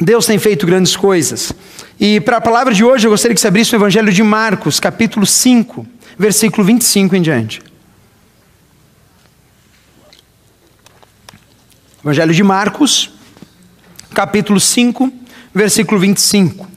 Deus tem feito grandes coisas. E para a palavra de hoje, eu gostaria que você abrisse o Evangelho de Marcos, capítulo 5, versículo 25 em diante. Evangelho de Marcos, capítulo 5, versículo 25.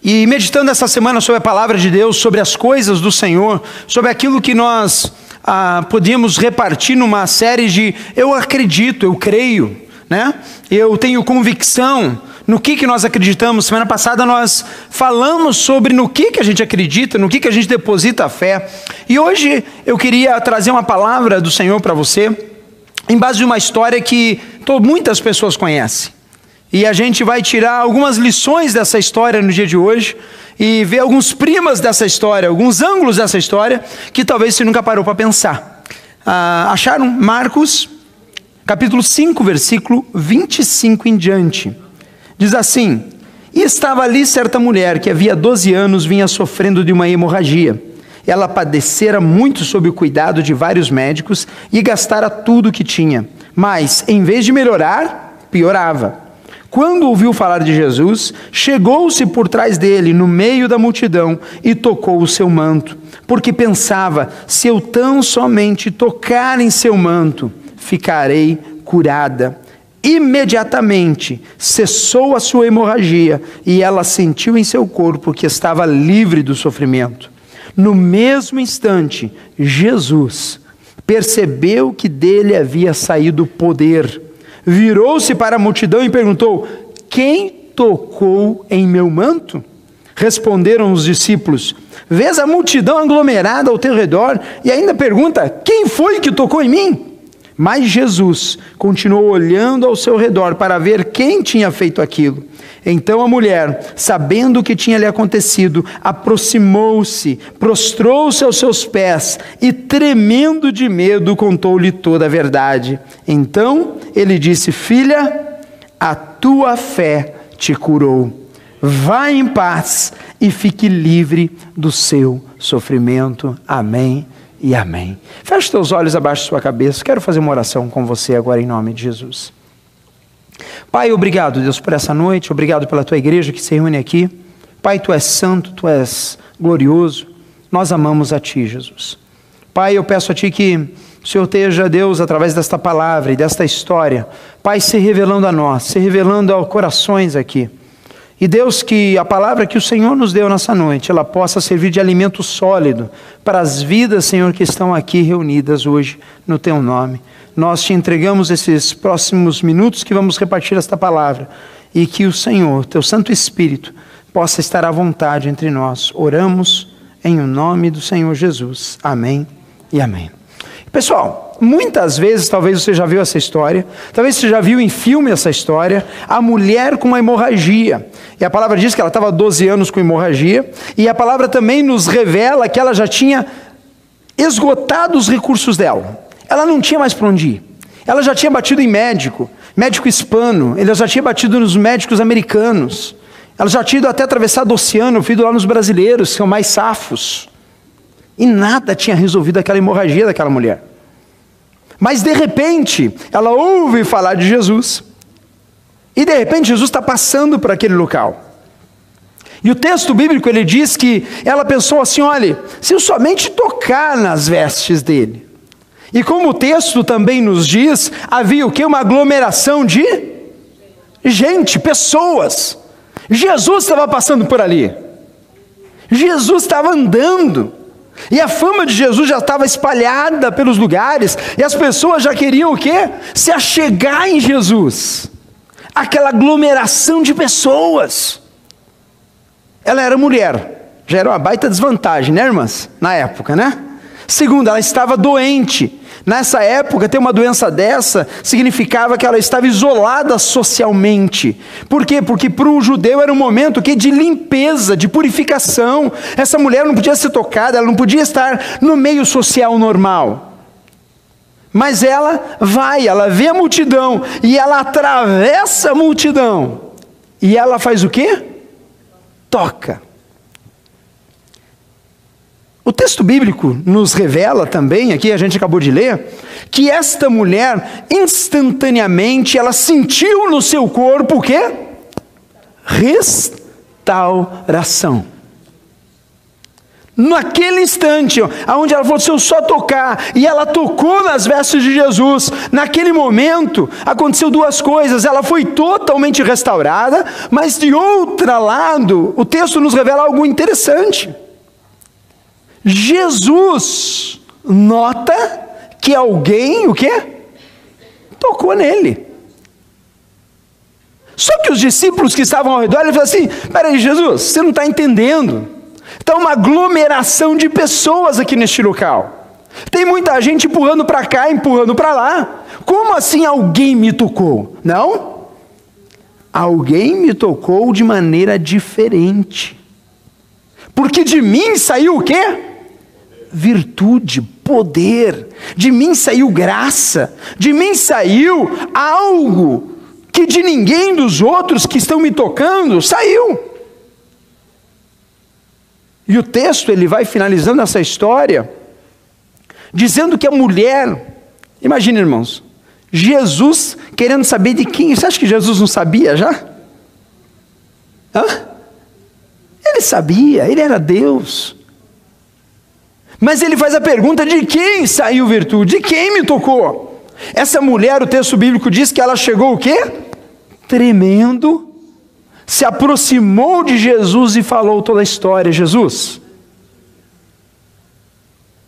E meditando essa semana sobre a palavra de Deus, sobre as coisas do Senhor, sobre aquilo que nós ah, podíamos repartir numa série de eu acredito, eu creio, né? Eu tenho convicção no que, que nós acreditamos. Semana passada nós falamos sobre no que, que a gente acredita, no que, que a gente deposita a fé. E hoje eu queria trazer uma palavra do Senhor para você, em base de uma história que muitas pessoas conhecem. E a gente vai tirar algumas lições dessa história no dia de hoje e ver alguns primas dessa história, alguns ângulos dessa história que talvez você nunca parou para pensar. Ah, acharam Marcos, capítulo 5, versículo 25 em diante. Diz assim: E estava ali certa mulher que havia 12 anos vinha sofrendo de uma hemorragia. Ela padecera muito sob o cuidado de vários médicos e gastara tudo o que tinha. Mas, em vez de melhorar, piorava. Quando ouviu falar de Jesus, chegou-se por trás dele, no meio da multidão, e tocou o seu manto, porque pensava: se eu tão somente tocar em seu manto, ficarei curada. Imediatamente cessou a sua hemorragia e ela sentiu em seu corpo que estava livre do sofrimento. No mesmo instante, Jesus percebeu que dele havia saído poder virou-se para a multidão e perguntou: Quem tocou em meu manto? Responderam os discípulos: Vês a multidão aglomerada ao teu redor e ainda pergunta: Quem foi que tocou em mim? Mas Jesus continuou olhando ao seu redor para ver quem tinha feito aquilo. Então a mulher, sabendo o que tinha lhe acontecido, aproximou-se, prostrou-se aos seus pés e, tremendo de medo, contou-lhe toda a verdade. Então ele disse: Filha, a tua fé te curou. Vá em paz e fique livre do seu sofrimento. Amém e amém. Feche teus olhos abaixo da sua cabeça. Quero fazer uma oração com você agora em nome de Jesus. Pai, obrigado, Deus, por essa noite. Obrigado pela tua igreja que se reúne aqui. Pai, tu és santo, tu és glorioso. Nós amamos a ti, Jesus. Pai, eu peço a ti que o Senhor esteja, Deus, através desta palavra e desta história, Pai, se revelando a nós, se revelando aos corações aqui. E Deus, que a palavra que o Senhor nos deu nessa noite, ela possa servir de alimento sólido para as vidas, Senhor, que estão aqui reunidas hoje no Teu nome. Nós te entregamos esses próximos minutos que vamos repartir esta palavra e que o Senhor, Teu Santo Espírito, possa estar à vontade entre nós. Oramos em o nome do Senhor Jesus. Amém e amém. Pessoal, Muitas vezes, talvez você já viu essa história, talvez você já viu em filme essa história, a mulher com uma hemorragia. E a palavra diz que ela estava 12 anos com hemorragia, e a palavra também nos revela que ela já tinha esgotado os recursos dela. Ela não tinha mais para onde ir. Ela já tinha batido em médico, médico hispano, ela já tinha batido nos médicos americanos. Ela já tinha ido até atravessado o oceano, vindo lá nos brasileiros, que são mais safos. E nada tinha resolvido aquela hemorragia daquela mulher. Mas de repente, ela ouve falar de Jesus. E de repente Jesus está passando por aquele local. E o texto bíblico ele diz que ela pensou assim: olha, se eu somente tocar nas vestes dele. E como o texto também nos diz, havia o que? Uma aglomeração de gente, pessoas. Jesus estava passando por ali. Jesus estava andando. E a fama de Jesus já estava espalhada pelos lugares, e as pessoas já queriam o quê? Se achegar em Jesus. Aquela aglomeração de pessoas. Ela era mulher, já era uma baita desvantagem, né, irmãs? Na época, né? Segundo, ela estava doente. Nessa época, ter uma doença dessa significava que ela estava isolada socialmente. Por quê? Porque para o judeu era um momento que de limpeza, de purificação. Essa mulher não podia ser tocada, ela não podia estar no meio social normal. Mas ela vai, ela vê a multidão e ela atravessa a multidão. E ela faz o quê? Toca. O texto bíblico nos revela também, aqui a gente acabou de ler, que esta mulher instantaneamente ela sentiu no seu corpo o quê? restauração. Naquele instante, onde ela falou: se eu só tocar, e ela tocou nas vestes de Jesus, naquele momento aconteceu duas coisas. Ela foi totalmente restaurada, mas de outro lado, o texto nos revela algo interessante. Jesus nota que alguém, o quê? Tocou nele. Só que os discípulos que estavam ao redor, ele falou assim: peraí, Jesus, você não está entendendo. Está uma aglomeração de pessoas aqui neste local. Tem muita gente empurrando para cá, empurrando para lá. Como assim alguém me tocou? Não? Alguém me tocou de maneira diferente. Porque de mim saiu o quê? Virtude, poder. De mim saiu graça. De mim saiu algo que de ninguém dos outros que estão me tocando saiu. E o texto ele vai finalizando essa história dizendo que a mulher, imagine irmãos, Jesus querendo saber de quem, você acha que Jesus não sabia já? Hã? Ele sabia, ele era Deus. Mas ele faz a pergunta: de quem saiu virtude? De quem me tocou? Essa mulher, o texto bíblico diz que ela chegou o quê? tremendo, se aproximou de Jesus e falou toda a história. Jesus,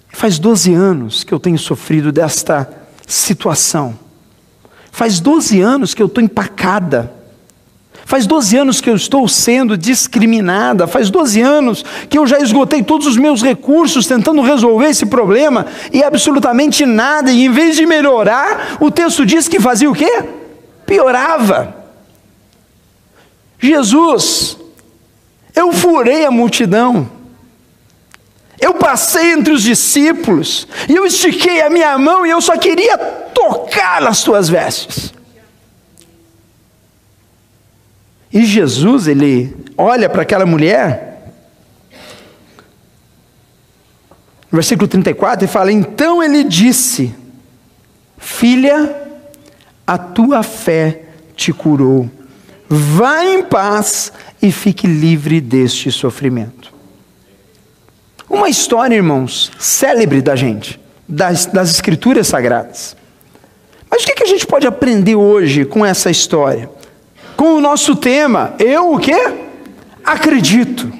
faz 12 anos que eu tenho sofrido desta situação. Faz 12 anos que eu estou empacada. Faz 12 anos que eu estou sendo discriminada. Faz 12 anos que eu já esgotei todos os meus recursos tentando resolver esse problema e absolutamente nada. E em vez de melhorar, o texto diz que fazia o quê? Piorava. Jesus, eu furei a multidão, eu passei entre os discípulos, e eu estiquei a minha mão e eu só queria tocar nas tuas vestes. E Jesus, ele olha para aquela mulher, no versículo 34, e fala: Então ele disse, Filha, a tua fé te curou Vá em paz e fique livre deste sofrimento. Uma história, irmãos, célebre da gente, das, das Escrituras Sagradas. Mas o que, que a gente pode aprender hoje com essa história? Com o nosso tema, eu o quê? Acredito.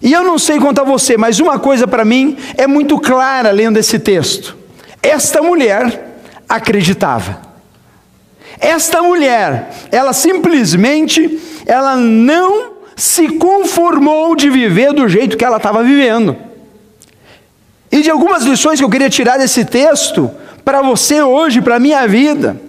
E eu não sei quanto a você, mas uma coisa para mim é muito clara lendo esse texto. Esta mulher acreditava. Esta mulher, ela simplesmente, ela não se conformou de viver do jeito que ela estava vivendo. E de algumas lições que eu queria tirar desse texto para você hoje, para a minha vida.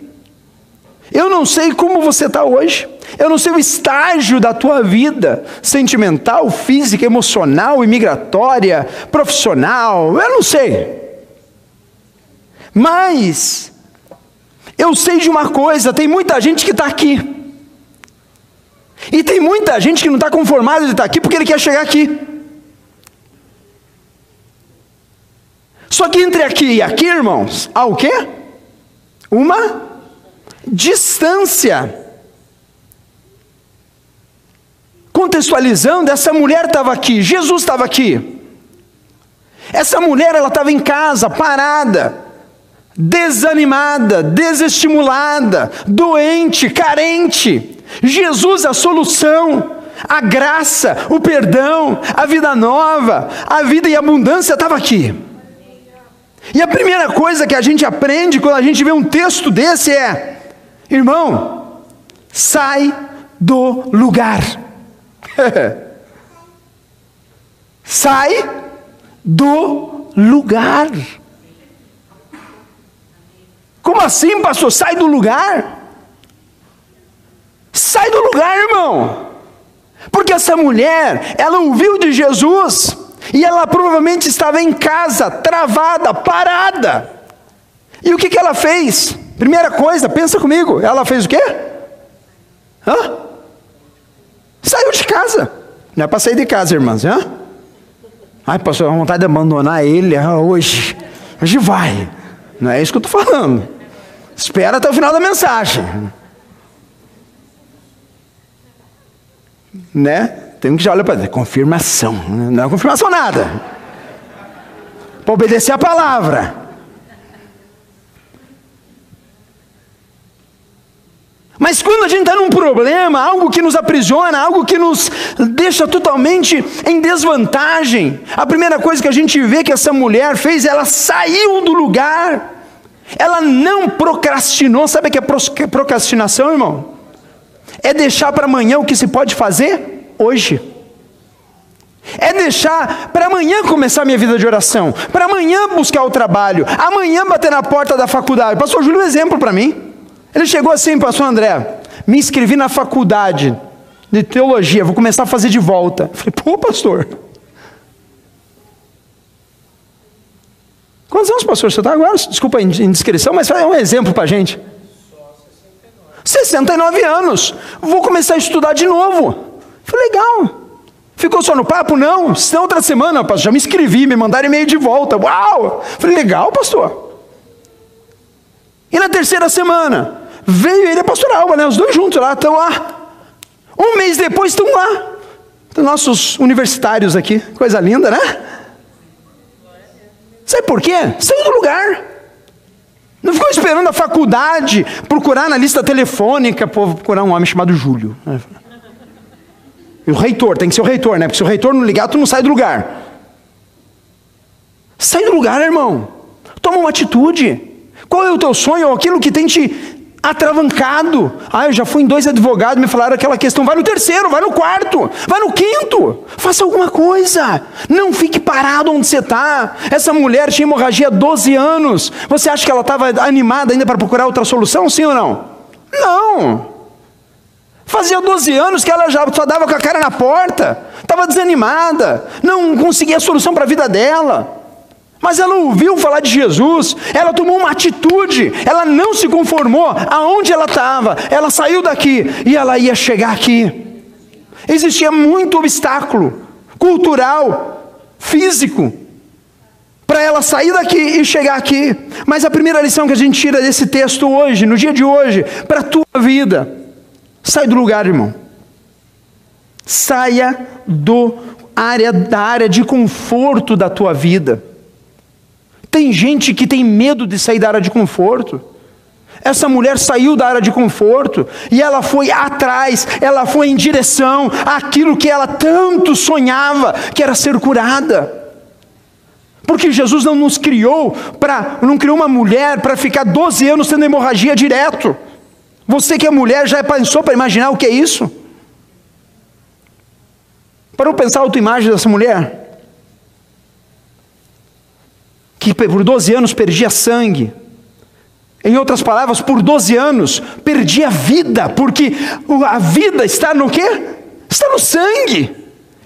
Eu não sei como você está hoje. Eu não sei o estágio da tua vida sentimental, física, emocional, imigratória, profissional. Eu não sei. Mas eu sei de uma coisa: tem muita gente que está aqui. E tem muita gente que não está conformado de estar tá aqui porque ele quer chegar aqui. Só que entre aqui e aqui, irmãos, há o quê? Uma distância. Contextualizando, essa mulher estava aqui, Jesus estava aqui. Essa mulher, ela estava em casa, parada desanimada, desestimulada, doente, carente. Jesus, a solução, a graça, o perdão, a vida nova, a vida e a abundância estava aqui. E a primeira coisa que a gente aprende quando a gente vê um texto desse é: irmão, sai do lugar. sai do lugar. Como assim, pastor? Sai do lugar. Sai do lugar, irmão. Porque essa mulher, ela ouviu de Jesus e ela provavelmente estava em casa, travada, parada. E o que, que ela fez? Primeira coisa, pensa comigo, ela fez o quê? Hã? Saiu de casa. Não é para sair de casa, irmãs, hã? Ai, pastor, a vontade de abandonar ele ah, hoje. Hoje vai. Não é isso que eu estou falando. Espera até o final da mensagem. Né? Tem que já para dizer, confirmação. Não é confirmação nada. Para obedecer a palavra. Mas quando a gente está num problema, algo que nos aprisiona, algo que nos deixa totalmente em desvantagem, a primeira coisa que a gente vê que essa mulher fez, ela saiu do lugar, ela não procrastinou. Sabe o que é procrastinação, irmão? É deixar para amanhã o que se pode fazer hoje. É deixar para amanhã começar a minha vida de oração, para amanhã buscar o trabalho, amanhã bater na porta da faculdade. Pastor Júlio, um exemplo para mim. Ele chegou assim, pastor André, me inscrevi na faculdade de teologia, vou começar a fazer de volta. falei, pô, pastor. Quantos anos, pastor, você está agora? Desculpa a indiscrição, mas é um exemplo para a gente. 69 anos. Vou começar a estudar de novo. Falei, legal. Ficou só no papo? Não. Se outra semana, pastor, já me inscrevi, me mandaram e-mail de volta. Uau! Falei, legal, pastor. E na terceira semana, Veio ele e a pastora Alba, né? Os dois juntos lá, estão lá. Um mês depois estão lá. Então, nossos universitários aqui, coisa linda, né? Sabe por quê? Saiu do lugar. Não ficou esperando a faculdade procurar na lista telefônica, pô, procurar um homem chamado Júlio. E o reitor, tem que ser o reitor, né? Porque se o reitor não ligar, tu não sai do lugar. Sai do lugar, irmão. Toma uma atitude. Qual é o teu sonho? Aquilo que tem te atravancado. Ah, eu já fui em dois advogados, me falaram aquela questão. Vai no terceiro, vai no quarto, vai no quinto. Faça alguma coisa. Não fique parado onde você está. Essa mulher tinha hemorragia há 12 anos. Você acha que ela estava animada ainda para procurar outra solução, sim ou não? Não. Fazia 12 anos que ela já só dava com a cara na porta, estava desanimada, não conseguia a solução para a vida dela. Mas ela ouviu falar de Jesus, ela tomou uma atitude, ela não se conformou aonde ela estava, ela saiu daqui e ela ia chegar aqui. Existia muito obstáculo cultural, físico, para ela sair daqui e chegar aqui. Mas a primeira lição que a gente tira desse texto hoje, no dia de hoje, para a tua vida, sai do lugar, irmão. Saia do área da área de conforto da tua vida. Tem gente que tem medo de sair da área de conforto. Essa mulher saiu da área de conforto e ela foi atrás, ela foi em direção àquilo que ela tanto sonhava, que era ser curada. Porque Jesus não nos criou para, não criou uma mulher para ficar 12 anos tendo hemorragia direto. Você que é mulher já pensou para imaginar o que é isso? Parou pensar a autoimagem dessa mulher? Que por 12 anos perdia sangue. Em outras palavras, por 12 anos perdia vida, porque a vida está no quê? Está no sangue.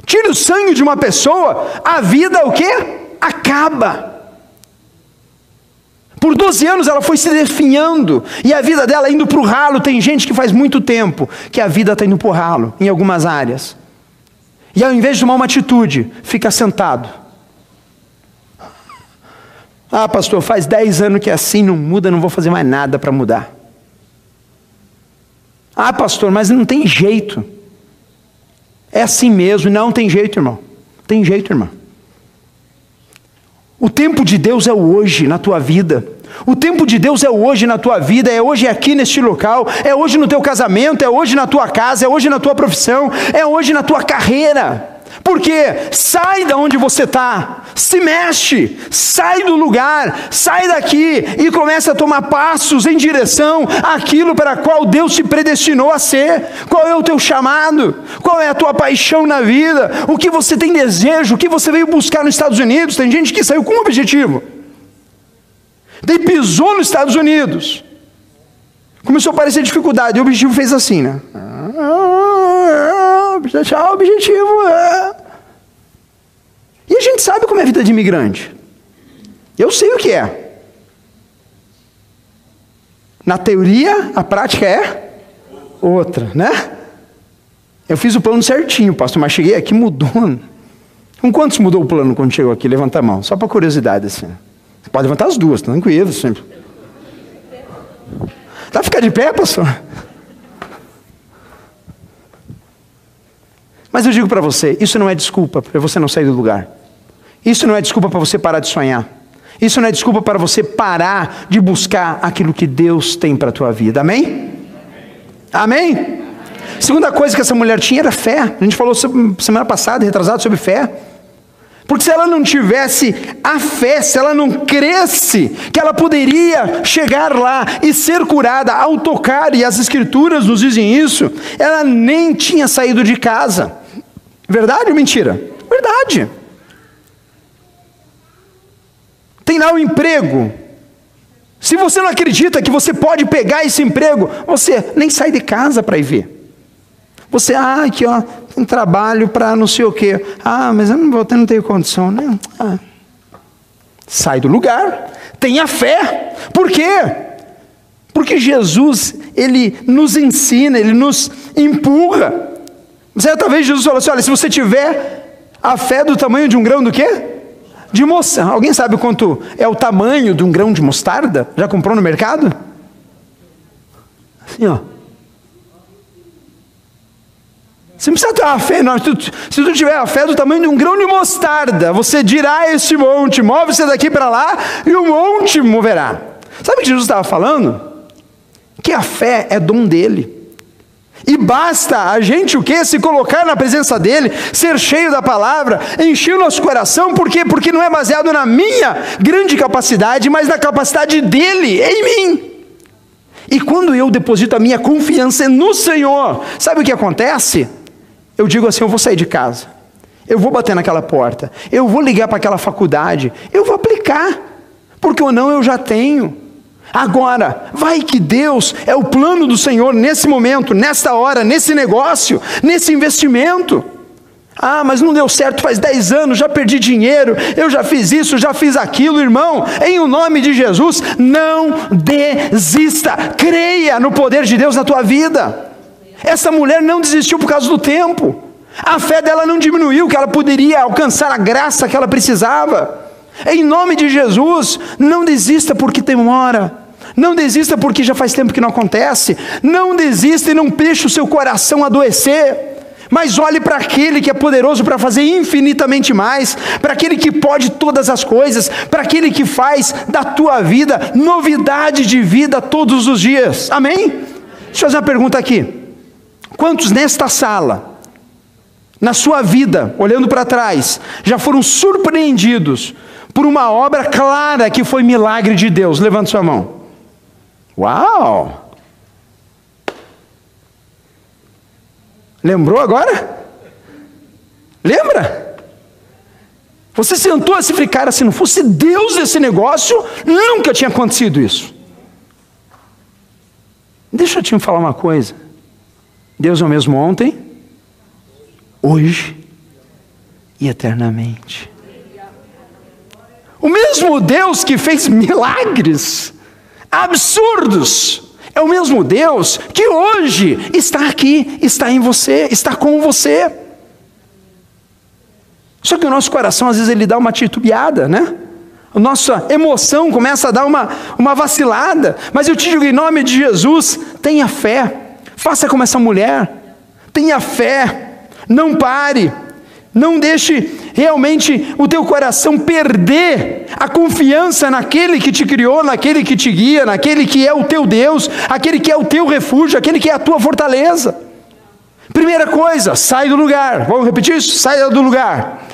Tira o sangue de uma pessoa, a vida o quê? Acaba. Por 12 anos ela foi se definhando, e a vida dela indo para o ralo. Tem gente que faz muito tempo que a vida está indo para o ralo, em algumas áreas. E ao invés de tomar uma atitude, fica sentado ah, pastor, faz 10 anos que é assim, não muda, não vou fazer mais nada para mudar. Ah, pastor, mas não tem jeito. É assim mesmo, não tem jeito, irmão. Tem jeito, irmão. O tempo de Deus é o hoje na tua vida. O tempo de Deus é hoje na tua vida, é hoje aqui neste local, é hoje no teu casamento, é hoje na tua casa, é hoje na tua profissão, é hoje na tua carreira. Porque sai da onde você está, se mexe, sai do lugar, sai daqui e começa a tomar passos em direção àquilo para qual Deus te predestinou a ser. Qual é o teu chamado? Qual é a tua paixão na vida? O que você tem desejo? O que você veio buscar nos Estados Unidos? Tem gente que saiu com um objetivo. Daí pisou nos Estados Unidos. Começou a aparecer dificuldade. E o objetivo fez assim, né? Tchau, objetivo. É. E a gente sabe como é a vida de imigrante. Eu sei o que é. Na teoria, a prática é outra, né? Eu fiz o plano certinho, pastor, mas cheguei aqui mudou. Com quantos mudou o plano quando chegou aqui? Levanta a mão, só para curiosidade assim. Você pode levantar as duas, tranquilo, sempre. Pra ficar de pé, pastor? Mas eu digo para você: isso não é desculpa para você não sair do lugar. Isso não é desculpa para você parar de sonhar. Isso não é desculpa para você parar de buscar aquilo que Deus tem para a tua vida. Amém? Amém? Amém? Segunda coisa que essa mulher tinha era fé. A gente falou semana passada, retrasado, sobre fé. Porque se ela não tivesse a fé, se ela não cresce que ela poderia chegar lá e ser curada ao tocar, e as escrituras nos dizem isso, ela nem tinha saído de casa. Verdade ou mentira? Verdade. Tem lá o emprego. Se você não acredita que você pode pegar esse emprego, você nem sai de casa para ir ver. Você, ah, aqui ó, tem trabalho para não sei o quê. Ah, mas eu não vou ter, não tenho condição, né? Ah. Sai do lugar, tenha fé. Por quê? Porque Jesus, ele nos ensina, ele nos empurra. Certa vez Jesus falou assim: olha, se você tiver a fé do tamanho de um grão do quê? De moça. Alguém sabe quanto é o tamanho de um grão de mostarda? Já comprou no mercado? Assim, ó. Você não precisa ter uma fé, não. Se se tu tiver a fé do tamanho de um grão de mostarda, você dirá a este monte: move-se daqui para lá, e o monte moverá. Sabe o que Jesus estava falando? Que a fé é dom dele. E basta a gente o que? Se colocar na presença dele, ser cheio da palavra, encher o nosso coração, por quê? Porque não é baseado na minha grande capacidade, mas na capacidade dele em mim. E quando eu deposito a minha confiança no Senhor, sabe o que acontece? Eu digo assim: eu vou sair de casa, eu vou bater naquela porta, eu vou ligar para aquela faculdade, eu vou aplicar, porque ou não eu já tenho. Agora, vai que Deus é o plano do Senhor nesse momento, nesta hora, nesse negócio, nesse investimento. Ah, mas não deu certo faz 10 anos, já perdi dinheiro, eu já fiz isso, já fiz aquilo, irmão. Em o nome de Jesus, não desista, creia no poder de Deus na tua vida. Essa mulher não desistiu por causa do tempo. A fé dela não diminuiu, que ela poderia alcançar a graça que ela precisava. Em nome de Jesus, não desista porque demora. Não desista porque já faz tempo que não acontece. Não desista e não deixe o seu coração adoecer. Mas olhe para aquele que é poderoso para fazer infinitamente mais, para aquele que pode todas as coisas, para aquele que faz da tua vida novidade de vida todos os dias. Amém? Deixa eu fazer uma pergunta aqui. Quantos nesta sala, na sua vida, olhando para trás, já foram surpreendidos por uma obra clara que foi milagre de Deus? Levante sua mão. Uau! Lembrou agora? Lembra? Você sentou assim e falou, cara, se não fosse Deus esse negócio, nunca tinha acontecido isso. Deixa eu te falar uma coisa. Deus é o mesmo ontem, hoje e eternamente. O mesmo Deus que fez milagres absurdos, é o mesmo Deus que hoje está aqui, está em você, está com você. Só que o nosso coração às vezes ele dá uma titubeada, né? A nossa emoção começa a dar uma, uma vacilada. Mas eu te digo em nome de Jesus, tenha fé. Faça como essa mulher, tenha fé, não pare, não deixe realmente o teu coração perder a confiança naquele que te criou, naquele que te guia, naquele que é o teu Deus, aquele que é o teu refúgio, aquele que é a tua fortaleza. Primeira coisa, sai do lugar. Vamos repetir isso? Saia do lugar.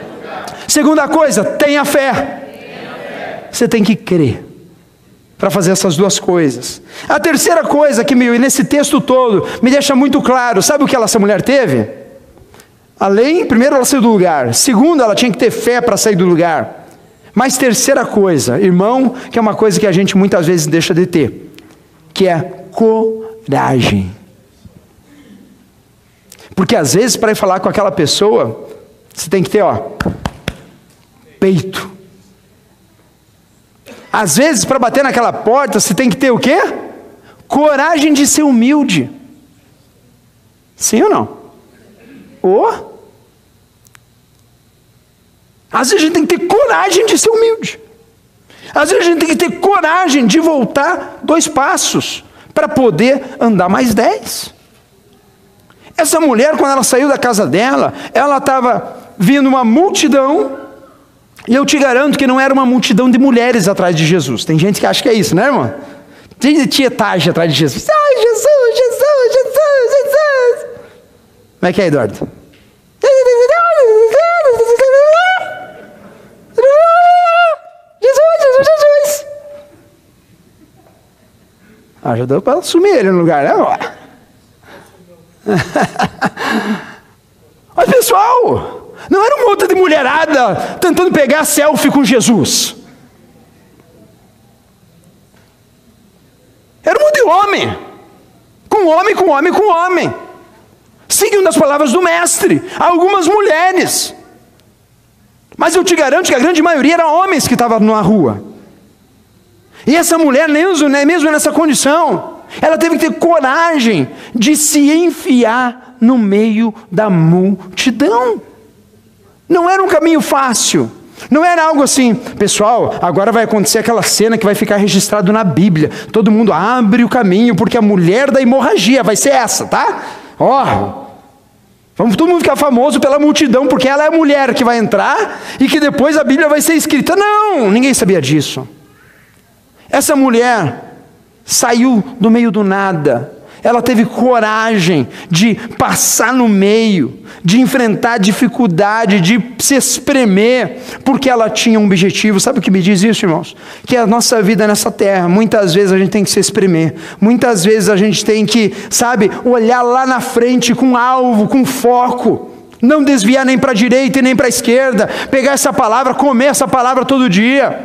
do lugar. Segunda coisa, tenha fé. tenha fé. Você tem que crer para fazer essas duas coisas. A terceira coisa que me, nesse texto todo me deixa muito claro, sabe o que essa mulher teve? Além, primeiro ela saiu do lugar, segundo ela tinha que ter fé para sair do lugar. Mas terceira coisa, irmão, que é uma coisa que a gente muitas vezes deixa de ter, que é coragem. Porque às vezes para ir falar com aquela pessoa, você tem que ter, ó, peito. Às vezes, para bater naquela porta, você tem que ter o quê? Coragem de ser humilde. Sim ou não? Oh. Às vezes a gente tem que ter coragem de ser humilde. Às vezes a gente tem que ter coragem de voltar dois passos para poder andar mais dez. Essa mulher, quando ela saiu da casa dela, ela estava vindo uma multidão, e eu te garanto que não era uma multidão de mulheres atrás de Jesus. Tem gente que acha que é isso, né, irmão? Tem tietagem atrás de Jesus. Ai, Como é que é, Eduardo? Jesus, Jesus, Jesus. Já deu para assumir ele no lugar, né? Mas pessoal, não era um monte de mulherada tentando pegar selfie com Jesus. Era um monte de homem. Com homem, com homem, com homem. Seguindo as palavras do mestre. Algumas mulheres. Mas eu te garanto que a grande maioria eram homens que estavam na rua. E essa mulher, mesmo, né, mesmo nessa condição, ela teve que ter coragem de se enfiar no meio da multidão. Não era um caminho fácil. Não era algo assim, pessoal, agora vai acontecer aquela cena que vai ficar registrado na Bíblia. Todo mundo abre o caminho, porque a mulher da hemorragia vai ser essa, tá? Ó, oh, vamos todo mundo ficar famoso pela multidão, porque ela é a mulher que vai entrar e que depois a Bíblia vai ser escrita. Não, ninguém sabia disso. Essa mulher saiu do meio do nada, ela teve coragem de passar no meio, de enfrentar dificuldade, de se espremer, porque ela tinha um objetivo. Sabe o que me diz isso, irmãos? Que a nossa vida nessa terra, muitas vezes a gente tem que se espremer, muitas vezes a gente tem que, sabe, olhar lá na frente com alvo, com foco. Não desviar nem para a direita e nem para a esquerda, pegar essa palavra, comer essa palavra todo dia,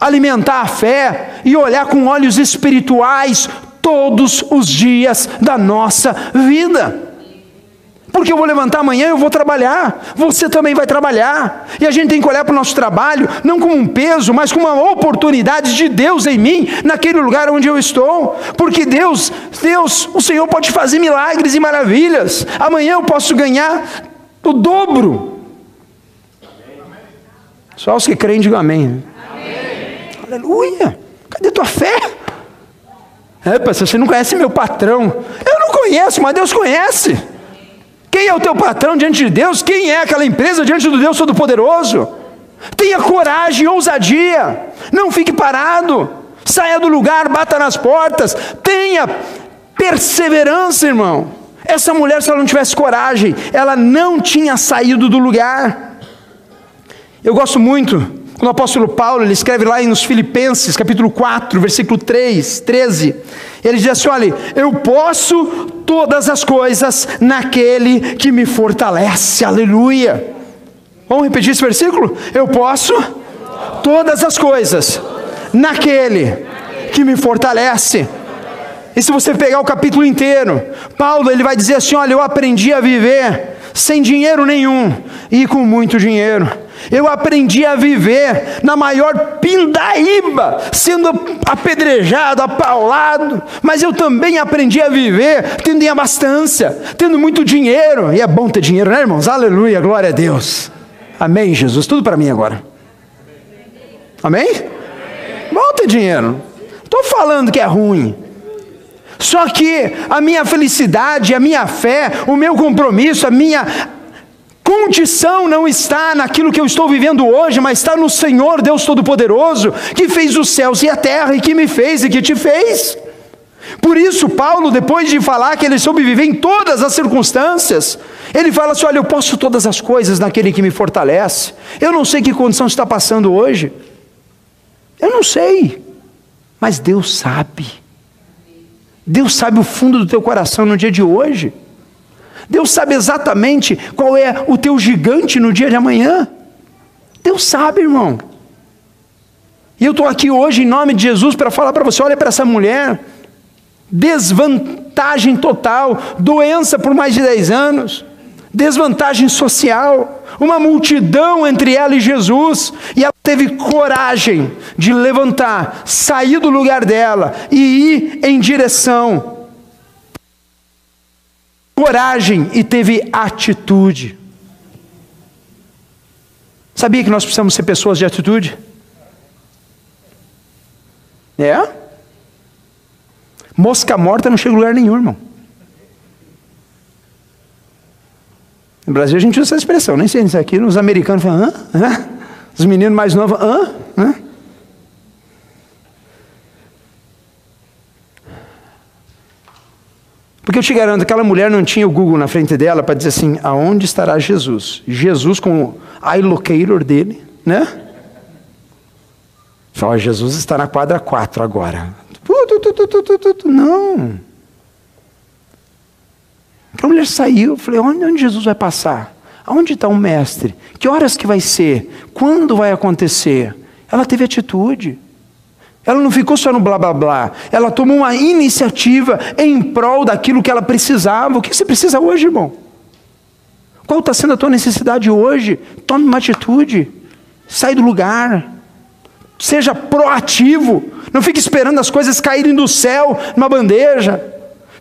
alimentar a fé e olhar com olhos espirituais todos os dias da nossa vida. Porque eu vou levantar amanhã, eu vou trabalhar, você também vai trabalhar, e a gente tem que olhar para o nosso trabalho, não como um peso, mas como uma oportunidade de Deus em mim, naquele lugar onde eu estou, porque Deus, Deus, o Senhor pode fazer milagres e maravilhas, amanhã eu posso ganhar o dobro. Só os que creem, digam amém. amém. Aleluia, cadê tua fé? É, pastor, você não conhece meu patrão. Eu não conheço, mas Deus conhece. Quem é o teu patrão diante de Deus? Quem é aquela empresa diante do Deus Todo-Poderoso? Tenha coragem, ousadia. Não fique parado. Saia do lugar, bata nas portas. Tenha perseverança, irmão. Essa mulher, se ela não tivesse coragem, ela não tinha saído do lugar. Eu gosto muito quando o apóstolo Paulo, ele escreve lá nos Filipenses, capítulo 4, versículo 3, 13, ele diz assim: olha, eu posso todas as coisas naquele que me fortalece, aleluia. Vamos repetir esse versículo? Eu posso todas as coisas naquele que me fortalece. E se você pegar o capítulo inteiro, Paulo ele vai dizer assim: olha, eu aprendi a viver sem dinheiro nenhum e com muito dinheiro. Eu aprendi a viver na maior pindaíba, sendo apedrejado, apaulado, mas eu também aprendi a viver tendo em abastância, tendo muito dinheiro. E é bom ter dinheiro, né, irmãos? Aleluia, glória a Deus. Amém, Jesus. Tudo para mim agora. Amém? Bom ter dinheiro. Estou falando que é ruim. Só que a minha felicidade, a minha fé, o meu compromisso, a minha condição não está naquilo que eu estou vivendo hoje, mas está no Senhor Deus Todo-Poderoso, que fez os céus e a terra, e que me fez e que te fez. Por isso, Paulo, depois de falar que ele soube viver em todas as circunstâncias, ele fala assim: Olha, eu posso todas as coisas naquele que me fortalece. Eu não sei que condição está passando hoje, eu não sei, mas Deus sabe. Deus sabe o fundo do teu coração no dia de hoje. Deus sabe exatamente qual é o teu gigante no dia de amanhã. Deus sabe, irmão. E eu estou aqui hoje em nome de Jesus para falar para você: olha para essa mulher, desvantagem total, doença por mais de 10 anos, desvantagem social, uma multidão entre ela e Jesus, e ela teve coragem de levantar, sair do lugar dela e ir em direção coragem e teve atitude. Sabia que nós precisamos ser pessoas de atitude? É? Mosca morta não chega em lugar nenhum, irmão. No Brasil a gente usa essa expressão, nem sei se aqui os americanos falam, hã? hã? Os meninos mais novos, hã? hã? Porque eu te garanto, aquela mulher não tinha o Google na frente dela para dizer assim: aonde estará Jesus? Jesus com o iLocator dele, né? Fala, Jesus está na quadra 4 agora. Não. A mulher saiu, eu falei, onde Jesus vai passar? Aonde está o mestre? Que horas que vai ser? Quando vai acontecer? Ela teve atitude. Ela não ficou só no blá blá blá. Ela tomou uma iniciativa em prol daquilo que ela precisava. O que você precisa hoje, irmão? Qual está sendo a tua necessidade hoje? Tome uma atitude. Sai do lugar. Seja proativo. Não fique esperando as coisas caírem do céu numa bandeja.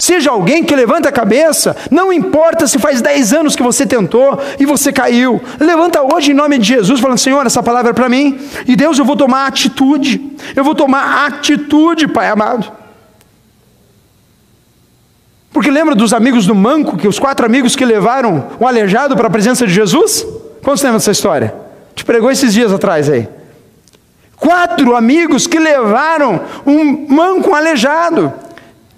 Seja alguém que levanta a cabeça, não importa se faz 10 anos que você tentou e você caiu. Levanta hoje em nome de Jesus, falando: Senhor, essa palavra é para mim. E Deus, eu vou tomar atitude. Eu vou tomar atitude, Pai amado. Porque lembra dos amigos do manco, que os quatro amigos que levaram o aleijado para a presença de Jesus? Quantos lembram dessa história? Te pregou esses dias atrás aí. Quatro amigos que levaram um manco um aleijado.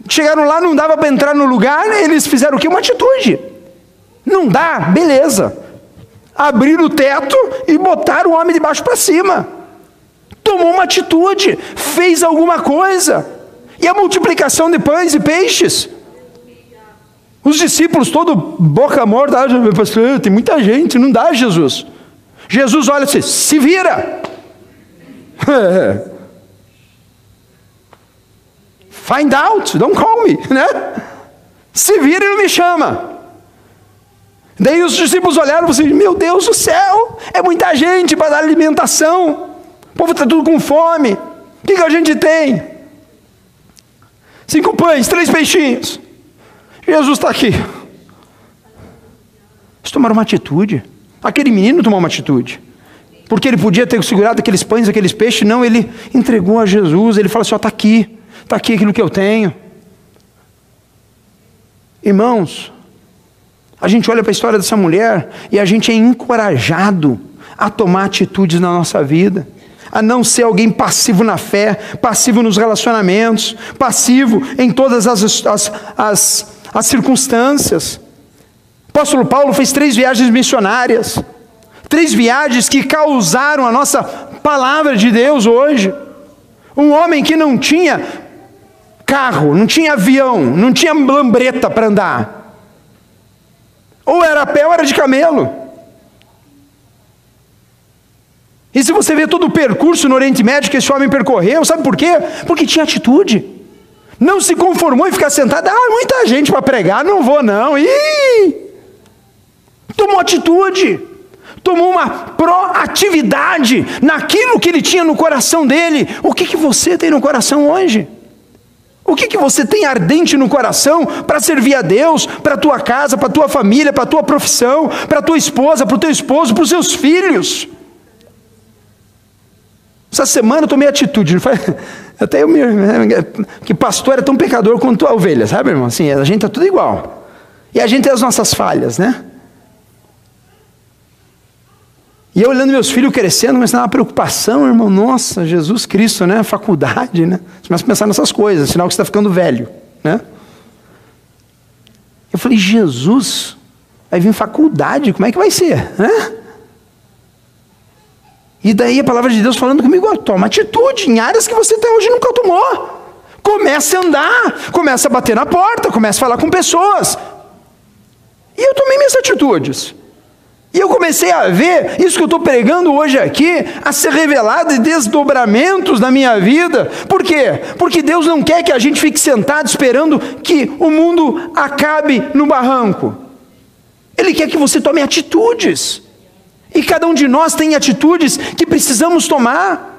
Chegaram lá, não dava para entrar no lugar, eles fizeram o quê? Uma atitude. Não dá, beleza. Abriram o teto e botaram o homem de baixo para cima. Tomou uma atitude, fez alguma coisa. E a multiplicação de pães e peixes. Os discípulos, todo boca morta, ah, tem muita gente, não dá, Jesus. Jesus olha assim, se vira. Find out, don't call me, né? Se vira e não me chama. Daí os discípulos olharam e assim: Meu Deus do céu, é muita gente para dar alimentação. O povo está tudo com fome. O que, que a gente tem? Cinco pães, três peixinhos. Jesus está aqui. Eles tomaram uma atitude. Aquele menino tomou uma atitude. Porque ele podia ter segurado aqueles pães, aqueles peixes. Não, ele entregou a Jesus. Ele falou assim: está aqui. Está aqui aquilo que eu tenho. Irmãos, a gente olha para a história dessa mulher e a gente é encorajado a tomar atitudes na nossa vida, a não ser alguém passivo na fé, passivo nos relacionamentos, passivo em todas as, as, as, as circunstâncias. O apóstolo Paulo fez três viagens missionárias, três viagens que causaram a nossa palavra de Deus hoje. Um homem que não tinha carro, não tinha avião, não tinha lambreta para andar. Ou era a pé ou era de camelo. E se você vê todo o percurso no Oriente Médio que esse homem percorreu, sabe por quê? Porque tinha atitude. Não se conformou em ficar sentado, ah, muita gente para pregar, não vou não. Ih! Tomou atitude. Tomou uma proatividade naquilo que ele tinha no coração dele. O que, que você tem no coração hoje? O que, que você tem ardente no coração para servir a Deus, para a tua casa, para a tua família, para a tua profissão, para a tua esposa, para o teu esposo, para os seus filhos? Essa semana eu tomei atitude. Até eu me. Que pastor é tão pecador quanto a ovelha, sabe, irmão? Assim, a gente é tudo igual. E a gente tem as nossas falhas, né? E eu olhando meus filhos crescendo, mas uma preocupação, irmão, nossa, Jesus Cristo, né? Faculdade, né? Você começa a pensar nessas coisas, sinal que você está ficando velho, né? Eu falei, Jesus, vai vir faculdade, como é que vai ser? Né? E daí a palavra de Deus falando comigo, toma atitude em áreas que você até hoje nunca tomou. Comece a andar, comece a bater na porta, comece a falar com pessoas. E eu tomei minhas atitudes. E eu comecei a ver isso que eu estou pregando hoje aqui, a ser revelado em desdobramentos na minha vida. Por quê? Porque Deus não quer que a gente fique sentado esperando que o mundo acabe no barranco. Ele quer que você tome atitudes. E cada um de nós tem atitudes que precisamos tomar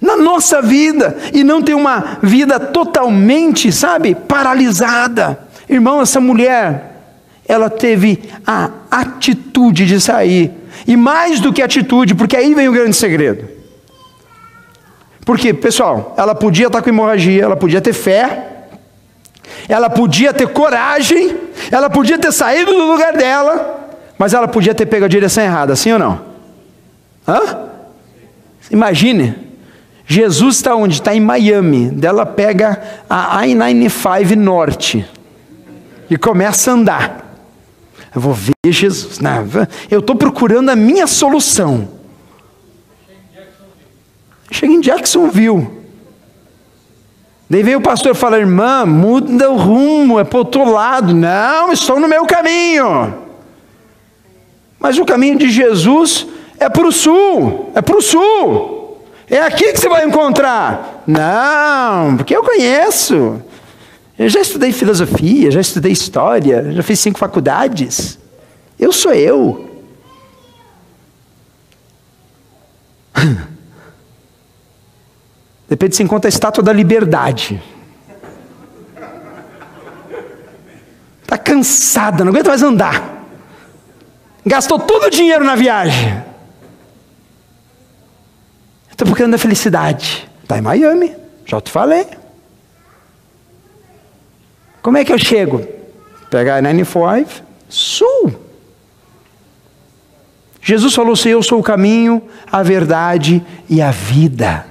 na nossa vida e não ter uma vida totalmente, sabe, paralisada. Irmão, essa mulher, ela teve a atitude de sair. E mais do que atitude, porque aí vem o grande segredo. Porque, pessoal, ela podia estar com hemorragia, ela podia ter fé, ela podia ter coragem, Ela podia ter saído do lugar dela, mas ela podia ter pego a direção errada, sim ou não? Hã? Imagine, Jesus está onde? Está em Miami. Dela pega a I-95 Norte e começa a andar. Eu vou ver Jesus. Não, eu estou procurando a minha solução. Chega em Jacksonville. Daí veio o pastor falar, irmã, muda o rumo, é para outro lado. Não, estou no meu caminho. Mas o caminho de Jesus é para o sul, é para o sul. É aqui que você vai encontrar. Não, porque eu conheço. Eu já estudei filosofia, já estudei história, já fiz cinco faculdades. Eu sou eu. De repente se encontra a estátua da liberdade. Está cansada, não aguenta mais andar. Gastou todo o dinheiro na viagem. Estou procurando a felicidade. Está em Miami, já te falei. Como é que eu chego? Pegar a 95, sul. Jesus falou assim: Eu sou o caminho, a verdade e a vida.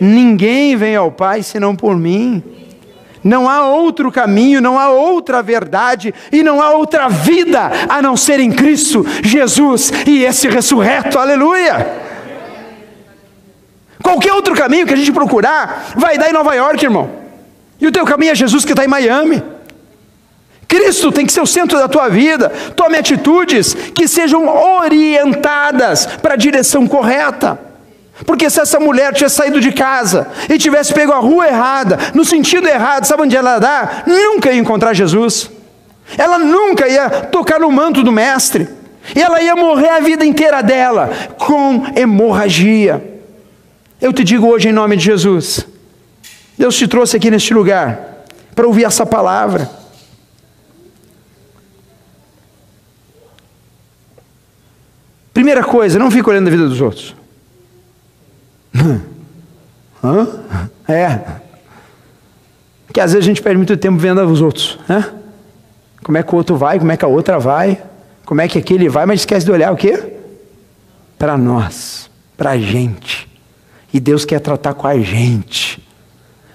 Ninguém vem ao Pai senão por mim. Não há outro caminho, não há outra verdade e não há outra vida a não ser em Cristo Jesus e esse ressurreto. Aleluia! Qualquer outro caminho que a gente procurar vai dar em Nova York, irmão. E o teu caminho é Jesus que está em Miami. Cristo tem que ser o centro da tua vida. Tome atitudes que sejam orientadas para a direção correta. Porque se essa mulher tivesse saído de casa e tivesse pego a rua errada, no sentido errado, sabe onde ela dá? Nunca ia encontrar Jesus. Ela nunca ia tocar no manto do Mestre. E ela ia morrer a vida inteira dela com hemorragia. Eu te digo hoje em nome de Jesus. Deus te trouxe aqui neste lugar para ouvir essa palavra. Primeira coisa, não fique olhando a vida dos outros. Hã? É. Que às vezes a gente perde muito tempo vendo os outros, né? Como é que o outro vai, como é que a outra vai, como é que aquele vai, mas esquece de olhar o quê? Para nós, para a gente. E Deus quer tratar com a gente.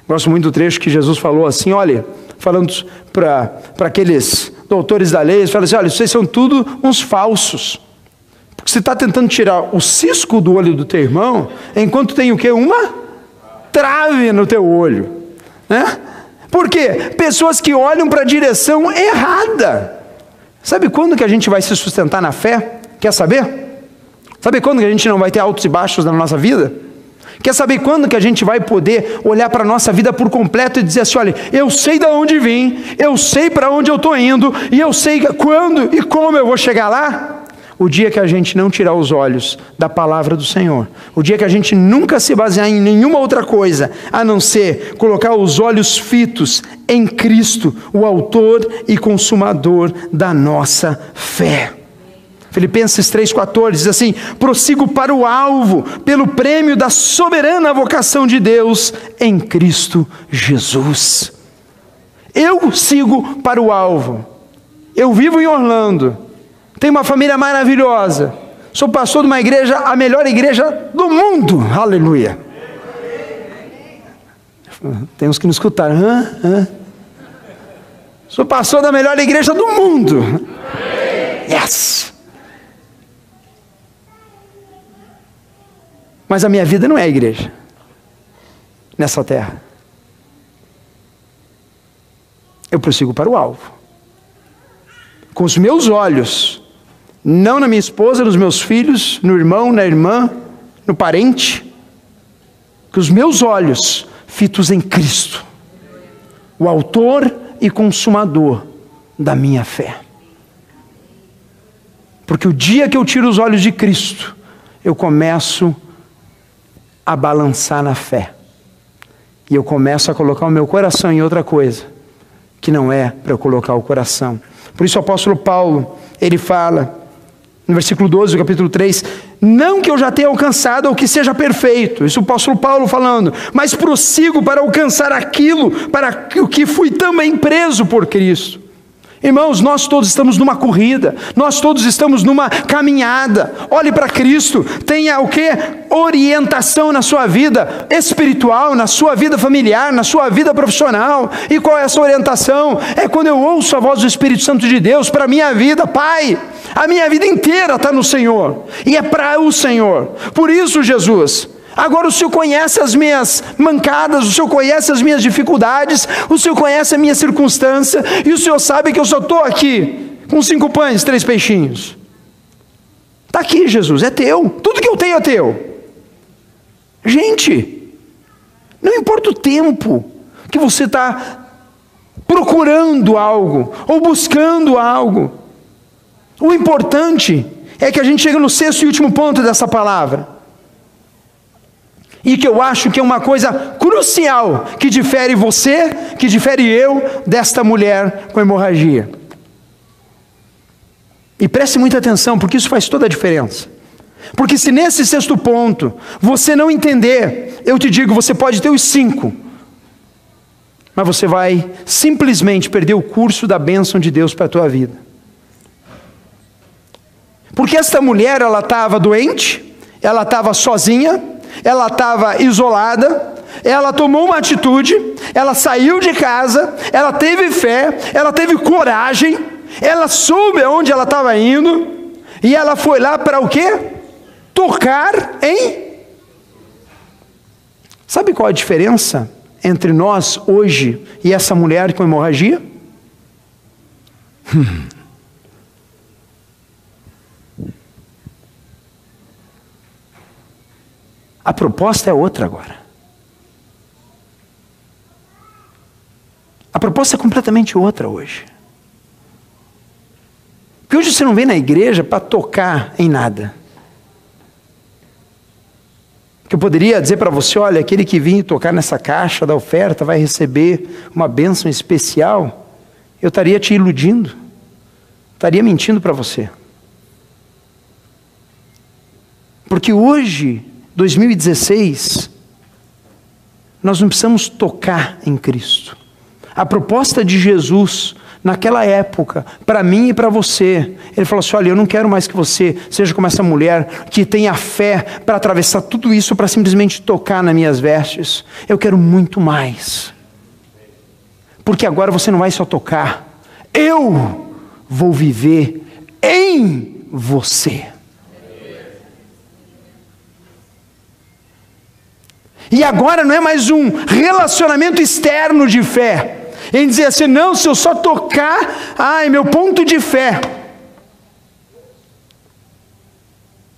Gosto muito do trecho que Jesus falou assim: olha, falando para aqueles doutores da lei, ele fala assim: olha, vocês são tudo uns falsos. Você está tentando tirar o cisco do olho do teu irmão, enquanto tem o que? Uma trave no teu olho. Né? Por quê? Pessoas que olham para a direção errada. Sabe quando que a gente vai se sustentar na fé? Quer saber? Sabe quando que a gente não vai ter altos e baixos na nossa vida? Quer saber quando que a gente vai poder olhar para a nossa vida por completo e dizer assim: olha, eu sei de onde vim, eu sei para onde eu estou indo, e eu sei quando e como eu vou chegar lá? O dia que a gente não tirar os olhos da palavra do Senhor, o dia que a gente nunca se basear em nenhuma outra coisa a não ser colocar os olhos fitos em Cristo, o Autor e Consumador da nossa fé. Filipenses 3,14 diz assim: prossigo para o alvo, pelo prêmio da soberana vocação de Deus em Cristo Jesus. Eu sigo para o alvo. Eu vivo em Orlando. Tenho uma família maravilhosa. Sou pastor de uma igreja, a melhor igreja do mundo. Aleluia. Tem uns que não escutaram. Hã? Hã? Sou pastor da melhor igreja do mundo. Yes! Mas a minha vida não é igreja nessa terra. Eu prossigo para o alvo. Com os meus olhos não na minha esposa, nos meus filhos, no irmão, na irmã, no parente, que os meus olhos fitos em Cristo, o Autor e Consumador da minha fé. Porque o dia que eu tiro os olhos de Cristo, eu começo a balançar na fé. E eu começo a colocar o meu coração em outra coisa, que não é para eu colocar o coração. Por isso o apóstolo Paulo, ele fala no versículo 12 do capítulo 3, não que eu já tenha alcançado ou que seja perfeito, isso o apóstolo Paulo falando, mas prossigo para alcançar aquilo para o que fui também preso por Cristo. Irmãos, nós todos estamos numa corrida, nós todos estamos numa caminhada. Olhe para Cristo, tenha o que? Orientação na sua vida espiritual, na sua vida familiar, na sua vida profissional. E qual é essa orientação? É quando eu ouço a voz do Espírito Santo de Deus para a minha vida, Pai. A minha vida inteira está no Senhor, e é para o Senhor. Por isso, Jesus, Agora o Senhor conhece as minhas mancadas, o Senhor conhece as minhas dificuldades, o Senhor conhece a minha circunstância, e o Senhor sabe que eu só estou aqui com cinco pães, três peixinhos. Está aqui, Jesus, é teu. Tudo que eu tenho é teu. Gente, não importa o tempo que você está procurando algo ou buscando algo. O importante é que a gente chega no sexto e último ponto dessa palavra e que eu acho que é uma coisa crucial que difere você, que difere eu desta mulher com hemorragia. E preste muita atenção, porque isso faz toda a diferença. Porque se nesse sexto ponto você não entender, eu te digo, você pode ter os cinco, mas você vai simplesmente perder o curso da bênção de Deus para a tua vida. Porque esta mulher, ela estava doente, ela estava sozinha, ela estava isolada, ela tomou uma atitude, ela saiu de casa, ela teve fé, ela teve coragem, ela soube aonde ela estava indo, e ela foi lá para o quê? Tocar em. Sabe qual a diferença entre nós hoje e essa mulher com hemorragia? Hum. A proposta é outra agora. A proposta é completamente outra hoje. Porque hoje você não vem na igreja para tocar em nada. Que eu poderia dizer para você: olha, aquele que vir tocar nessa caixa da oferta vai receber uma bênção especial. Eu estaria te iludindo, estaria mentindo para você. Porque hoje 2016, nós não precisamos tocar em Cristo. A proposta de Jesus, naquela época, para mim e para você, ele falou assim: olha, eu não quero mais que você seja como essa mulher que tenha fé para atravessar tudo isso para simplesmente tocar nas minhas vestes. Eu quero muito mais. Porque agora você não vai só tocar, eu vou viver em você. E agora não é mais um relacionamento externo de fé. Em dizer assim, não, se eu só tocar, ai, meu ponto de fé.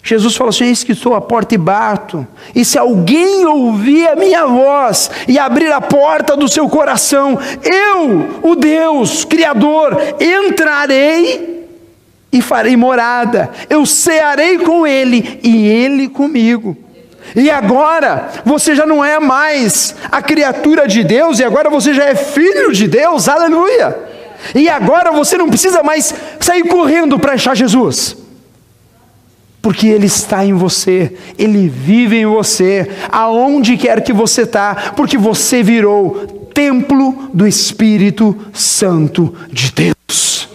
Jesus falou assim: Eis que estou à porta e bato, e se alguém ouvir a minha voz e abrir a porta do seu coração, eu, o Deus Criador, entrarei e farei morada, eu cearei com ele e ele comigo. E agora você já não é mais a criatura de Deus, e agora você já é filho de Deus, aleluia. E agora você não precisa mais sair correndo para achar Jesus, porque Ele está em você, Ele vive em você, aonde quer que você está, porque você virou templo do Espírito Santo de Deus.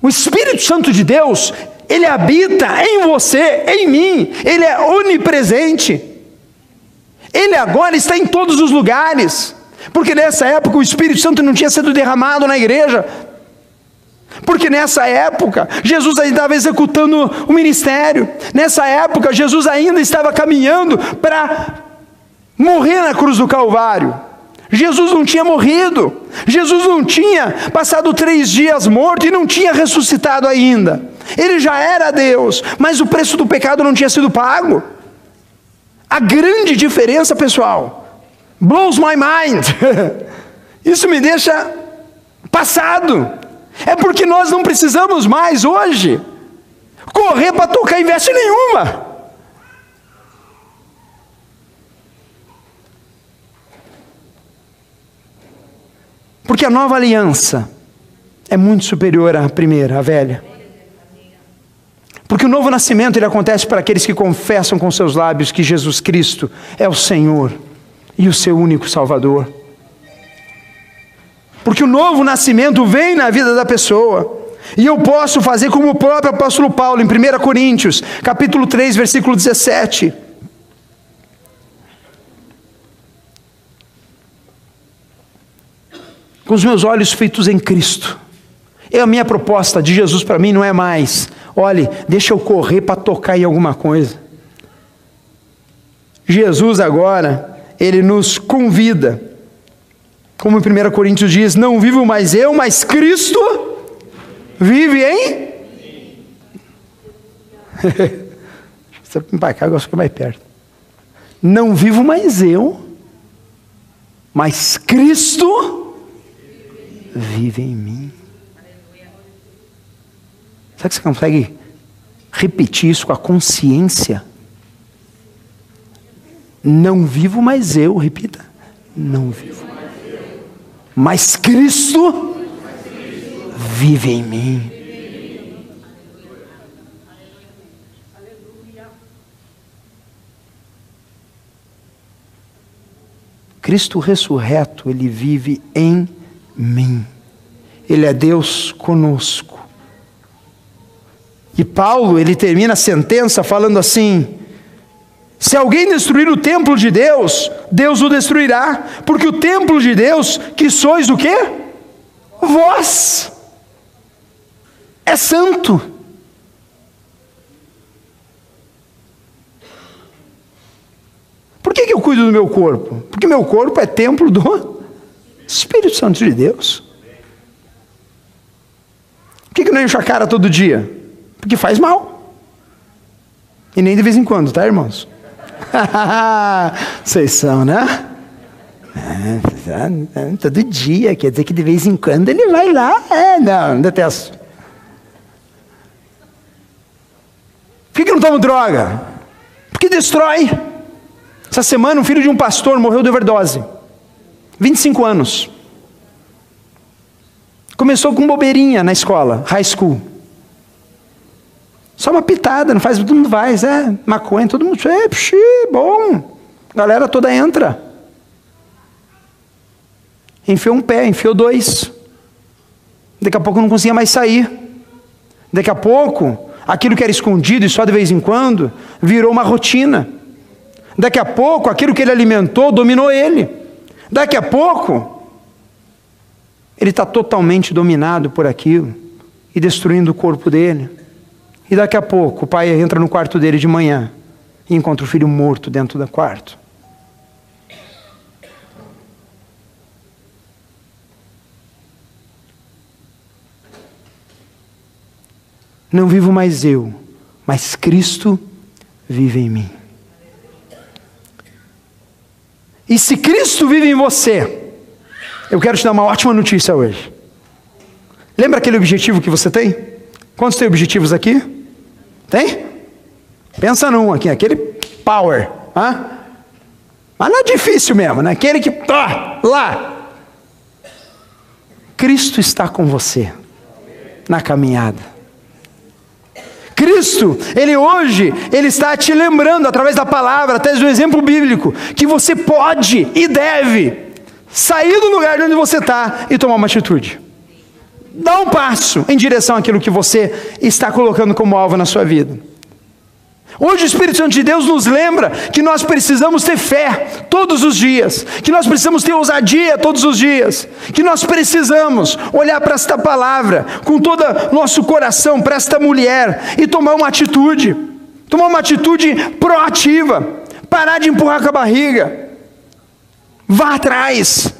O Espírito Santo de Deus ele habita em você, em mim, Ele é onipresente. Ele agora está em todos os lugares, porque nessa época o Espírito Santo não tinha sido derramado na igreja, porque nessa época Jesus ainda estava executando o ministério, nessa época Jesus ainda estava caminhando para morrer na cruz do Calvário. Jesus não tinha morrido, Jesus não tinha passado três dias morto e não tinha ressuscitado ainda. Ele já era Deus, mas o preço do pecado não tinha sido pago. A grande diferença, pessoal, blows my mind. Isso me deixa passado. É porque nós não precisamos mais hoje correr para tocar em veste nenhuma. Porque a nova aliança é muito superior à primeira, à velha. Porque o novo nascimento ele acontece para aqueles que confessam com seus lábios que Jesus Cristo é o Senhor e o seu único Salvador. porque o novo nascimento vem na vida da pessoa. E eu posso fazer como o próprio apóstolo Paulo em 1 Coríntios, capítulo 3, versículo 17. Com os meus olhos feitos em Cristo. E a minha proposta de Jesus para mim não é mais, olhe, deixa eu correr para tocar em alguma coisa. Jesus agora, ele nos convida, como em 1 Coríntios diz: Não vivo mais eu, mas Cristo vive em. Você vai cá, agora fica mais perto. Não vivo mais eu, mas Cristo vive em mim. Será que você consegue repetir isso com a consciência? Não vivo mais eu, repita. Não vivo. Mas Cristo vive em mim. Cristo ressurreto, ele vive em mim. Ele é Deus conosco. E Paulo, ele termina a sentença falando assim: se alguém destruir o templo de Deus, Deus o destruirá, porque o templo de Deus, que sois o quê? Vós. É santo. Por que, que eu cuido do meu corpo? Porque meu corpo é templo do Espírito Santo de Deus. Por que, que não encho a cara todo dia? Porque faz mal. E nem de vez em quando, tá, irmãos? Vocês são, né? É, todo dia, quer dizer que de vez em quando ele vai lá. É, não, detesto. Por que, que não tomo droga? Porque destrói. Essa semana, um filho de um pastor morreu de overdose. 25 anos. Começou com bobeirinha na escola, high school. Só uma pitada, não faz, todo mundo vai, é maconha, todo mundo, é, pxi, bom. Galera toda entra. Enfiou um pé, enfiou dois. Daqui a pouco não conseguia mais sair. Daqui a pouco, aquilo que era escondido e só de vez em quando, virou uma rotina. Daqui a pouco, aquilo que ele alimentou dominou ele. Daqui a pouco, ele está totalmente dominado por aquilo e destruindo o corpo dele. E daqui a pouco o pai entra no quarto dele de manhã e encontra o filho morto dentro do quarto. Não vivo mais eu, mas Cristo vive em mim. E se Cristo vive em você, eu quero te dar uma ótima notícia hoje. Lembra aquele objetivo que você tem? Quantos tem objetivos aqui? Tem? Pensa num aqui, aquele power. Hã? Mas não é difícil mesmo, né? Aquele que. Ah, lá. Cristo está com você na caminhada. Cristo, Ele hoje, Ele está te lembrando através da palavra, até do exemplo bíblico, que você pode e deve sair do lugar onde você está e tomar uma atitude. Dá um passo em direção àquilo que você está colocando como alvo na sua vida. Hoje o Espírito Santo de Deus nos lembra que nós precisamos ter fé todos os dias, que nós precisamos ter ousadia todos os dias, que nós precisamos olhar para esta palavra com todo nosso coração, para esta mulher e tomar uma atitude, tomar uma atitude proativa, parar de empurrar com a barriga, vá atrás,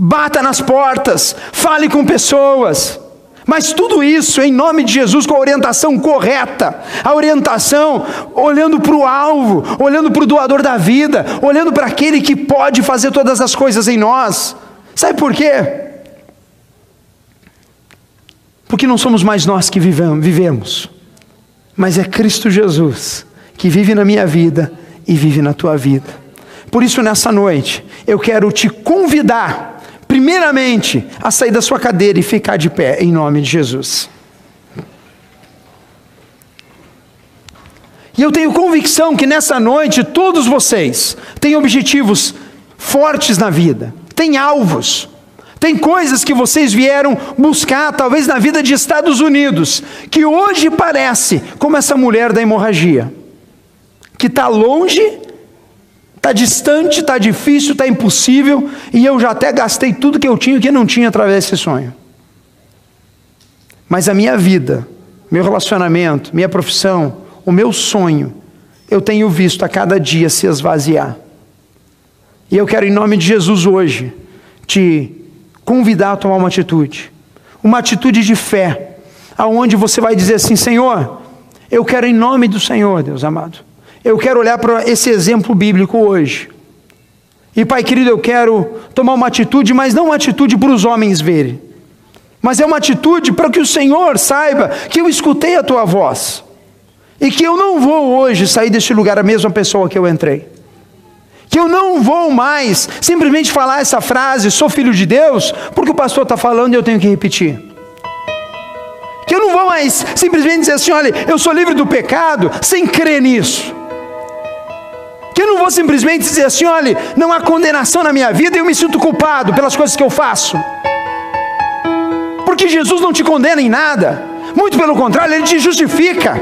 bata nas portas, fale com pessoas. Mas tudo isso em nome de Jesus com a orientação correta, a orientação olhando para o alvo, olhando para o doador da vida, olhando para aquele que pode fazer todas as coisas em nós. Sabe por quê? Porque não somos mais nós que vivemos, mas é Cristo Jesus que vive na minha vida e vive na tua vida. Por isso, nessa noite, eu quero te convidar primeiramente, a sair da sua cadeira e ficar de pé, em nome de Jesus. E eu tenho convicção que nessa noite todos vocês têm objetivos fortes na vida, têm alvos, Tem coisas que vocês vieram buscar, talvez na vida de Estados Unidos, que hoje parece como essa mulher da hemorragia, que está longe, está distante, está difícil, está impossível, e eu já até gastei tudo que eu tinha e que não tinha através desse sonho. Mas a minha vida, meu relacionamento, minha profissão, o meu sonho, eu tenho visto a cada dia se esvaziar. E eu quero, em nome de Jesus, hoje, te convidar a tomar uma atitude, uma atitude de fé, aonde você vai dizer assim: Senhor, eu quero, em nome do Senhor, Deus amado, eu quero olhar para esse exemplo bíblico hoje. E, Pai querido, eu quero tomar uma atitude, mas não uma atitude para os homens verem, mas é uma atitude para que o Senhor saiba que eu escutei a tua voz e que eu não vou hoje sair deste lugar a mesma pessoa que eu entrei. Que eu não vou mais simplesmente falar essa frase, sou filho de Deus, porque o pastor está falando e eu tenho que repetir. Que eu não vou mais simplesmente dizer assim: olha, eu sou livre do pecado, sem crer nisso. Que eu não vou simplesmente dizer assim: olha, não há condenação na minha vida e eu me sinto culpado pelas coisas que eu faço. Porque Jesus não te condena em nada, muito pelo contrário, Ele te justifica.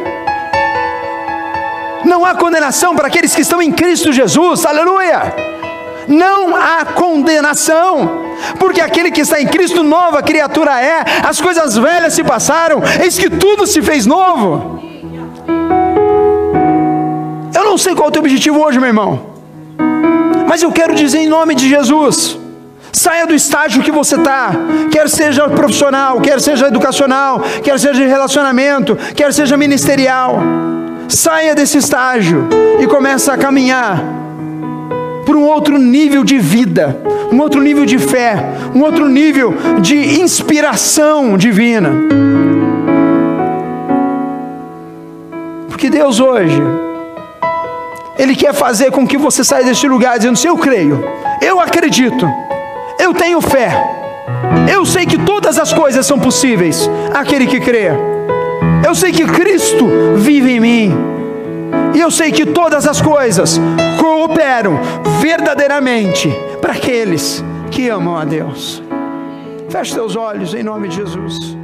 Não há condenação para aqueles que estão em Cristo Jesus, aleluia. Não há condenação, porque aquele que está em Cristo, nova criatura é, as coisas velhas se passaram, eis que tudo se fez novo. Não sei qual é o teu objetivo hoje, meu irmão, mas eu quero dizer em nome de Jesus: saia do estágio que você está, quer seja profissional, quer seja educacional, quer seja de relacionamento, quer seja ministerial. Saia desse estágio e comece a caminhar para um outro nível de vida, um outro nível de fé, um outro nível de inspiração divina. Porque Deus hoje, Ele quer fazer com que você saia deste lugar dizendo: eu creio, eu acredito, eu tenho fé, eu sei que todas as coisas são possíveis, aquele que crê. Eu sei que Cristo vive em mim. E eu sei que todas as coisas cooperam verdadeiramente para aqueles que amam a Deus. Feche seus olhos em nome de Jesus.